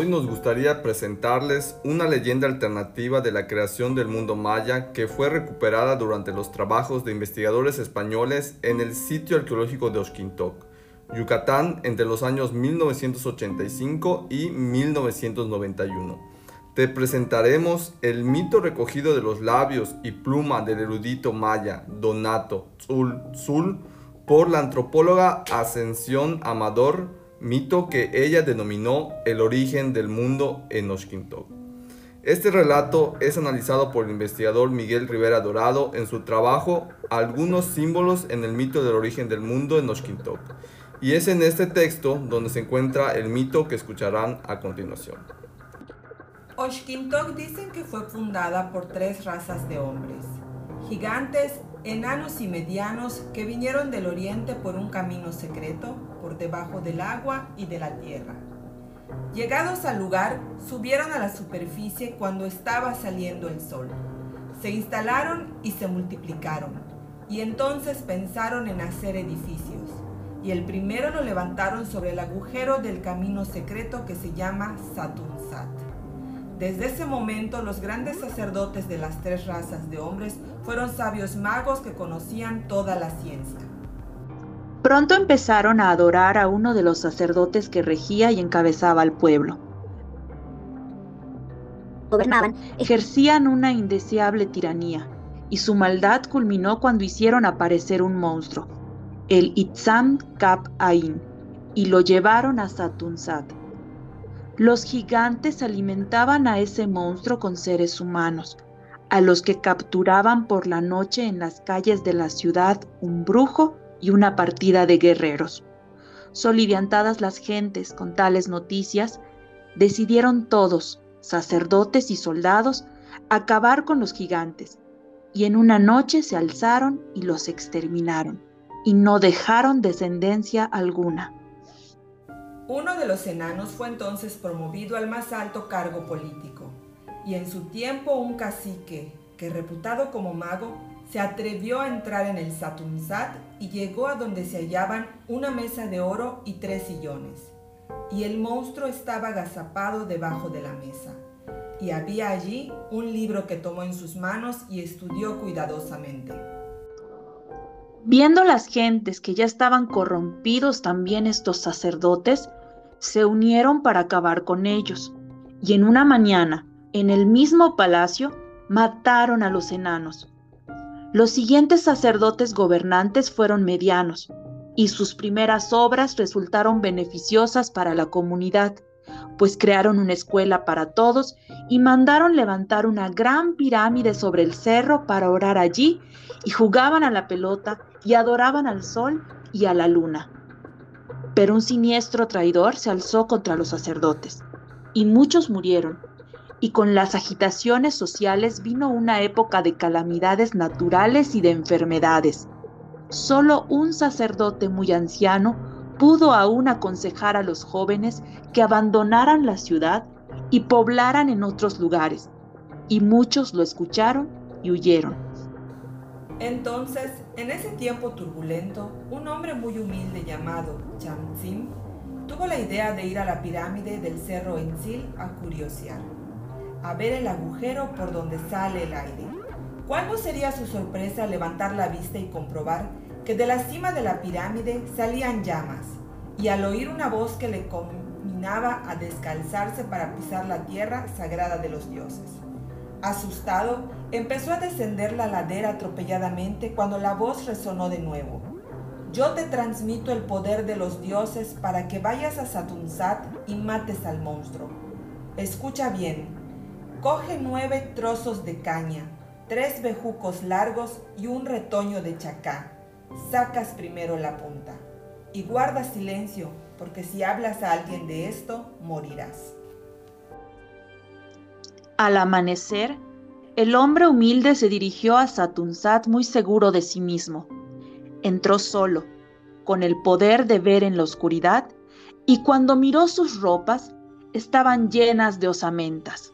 Hoy nos gustaría presentarles una leyenda alternativa de la creación del mundo maya que fue recuperada durante los trabajos de investigadores españoles en el sitio arqueológico de Oxquintoc, Yucatán, entre los años 1985 y 1991. Te presentaremos el mito recogido de los labios y pluma del erudito maya Donato Zul Zul por la antropóloga Ascensión Amador mito que ella denominó el origen del mundo en Oxquintoc. Este relato es analizado por el investigador Miguel Rivera Dorado en su trabajo Algunos símbolos en el mito del origen del mundo en Oxquintoc, y es en este texto donde se encuentra el mito que escucharán a continuación. Oxquintoc dicen que fue fundada por tres razas de hombres, gigantes, enanos y medianos que vinieron del oriente por un camino secreto, por debajo del agua y de la tierra. Llegados al lugar, subieron a la superficie cuando estaba saliendo el sol. Se instalaron y se multiplicaron, y entonces pensaron en hacer edificios, y el primero lo levantaron sobre el agujero del camino secreto que se llama Satunsat. Desde ese momento los grandes sacerdotes de las tres razas de hombres fueron sabios magos que conocían toda la ciencia. Pronto empezaron a adorar a uno de los sacerdotes que regía y encabezaba al pueblo. Gobernaban, ejercían una indeseable tiranía, y su maldad culminó cuando hicieron aparecer un monstruo, el Itzam Kap Ain, y lo llevaron a Satunsat los gigantes alimentaban a ese monstruo con seres humanos, a los que capturaban por la noche en las calles de la ciudad un brujo y una partida de guerreros. Soliviantadas las gentes con tales noticias, decidieron todos, sacerdotes y soldados, acabar con los gigantes, y en una noche se alzaron y los exterminaron, y no dejaron descendencia alguna. Uno de los enanos fue entonces promovido al más alto cargo político, y en su tiempo un cacique, que reputado como mago, se atrevió a entrar en el Satunsat y llegó a donde se hallaban una mesa de oro y tres sillones. Y el monstruo estaba agazapado debajo de la mesa. Y había allí un libro que tomó en sus manos y estudió cuidadosamente. Viendo las gentes que ya estaban corrompidos también estos sacerdotes, se unieron para acabar con ellos, y en una mañana, en el mismo palacio, mataron a los enanos. Los siguientes sacerdotes gobernantes fueron medianos, y sus primeras obras resultaron beneficiosas para la comunidad, pues crearon una escuela para todos y mandaron levantar una gran pirámide sobre el cerro para orar allí, y jugaban a la pelota y adoraban al sol y a la luna. Pero un siniestro traidor se alzó contra los sacerdotes, y muchos murieron. Y con las agitaciones sociales vino una época de calamidades naturales y de enfermedades. Solo un sacerdote muy anciano pudo aún aconsejar a los jóvenes que abandonaran la ciudad y poblaran en otros lugares, y muchos lo escucharon y huyeron. Entonces, en ese tiempo turbulento, un hombre muy humilde llamado Chamzim tuvo la idea de ir a la pirámide del cerro Enzil a curiosear, a ver el agujero por donde sale el aire. ¿Cuál no sería su sorpresa levantar la vista y comprobar que de la cima de la pirámide salían llamas, y al oír una voz que le combinaba a descalzarse para pisar la tierra sagrada de los dioses? Asustado, empezó a descender la ladera atropelladamente cuando la voz resonó de nuevo. Yo te transmito el poder de los dioses para que vayas a Satunsat y mates al monstruo. Escucha bien. Coge nueve trozos de caña, tres bejucos largos y un retoño de chacá. Sacas primero la punta. Y guarda silencio, porque si hablas a alguien de esto, morirás. Al amanecer, el hombre humilde se dirigió a Satunsat muy seguro de sí mismo. Entró solo, con el poder de ver en la oscuridad, y cuando miró sus ropas, estaban llenas de osamentas.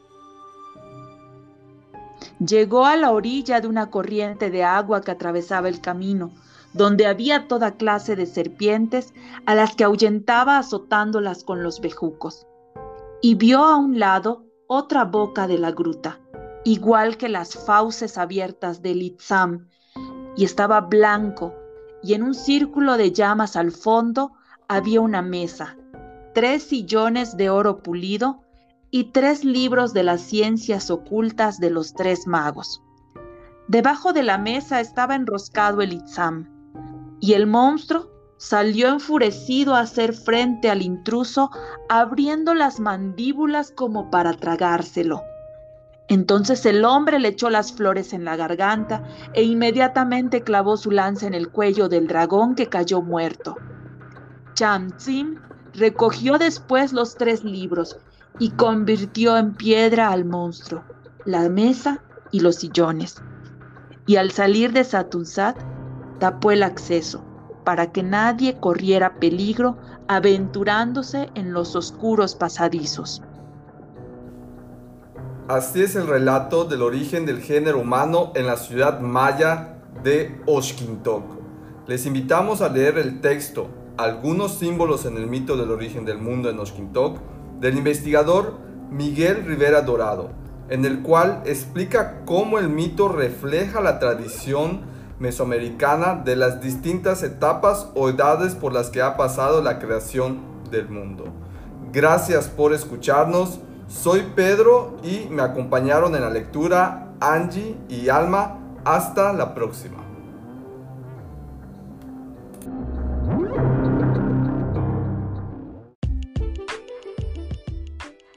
Llegó a la orilla de una corriente de agua que atravesaba el camino, donde había toda clase de serpientes a las que ahuyentaba azotándolas con los bejucos, y vio a un lado otra boca de la gruta, igual que las fauces abiertas del Itzam, y estaba blanco, y en un círculo de llamas al fondo había una mesa, tres sillones de oro pulido y tres libros de las ciencias ocultas de los tres magos. Debajo de la mesa estaba enroscado el Itzam, y el monstruo salió enfurecido a hacer frente al intruso, abriendo las mandíbulas como para tragárselo. Entonces el hombre le echó las flores en la garganta e inmediatamente clavó su lanza en el cuello del dragón que cayó muerto. Tsim recogió después los tres libros y convirtió en piedra al monstruo, la mesa y los sillones. Y al salir de Satunsat, tapó el acceso para que nadie corriera peligro aventurándose en los oscuros pasadizos. Así es el relato del origen del género humano en la ciudad maya de Oshkintok. Les invitamos a leer el texto Algunos símbolos en el mito del origen del mundo en Oshkintok del investigador Miguel Rivera Dorado, en el cual explica cómo el mito refleja la tradición mesoamericana de las distintas etapas o edades por las que ha pasado la creación del mundo. Gracias por escucharnos. Soy Pedro y me acompañaron en la lectura Angie y Alma. Hasta la próxima.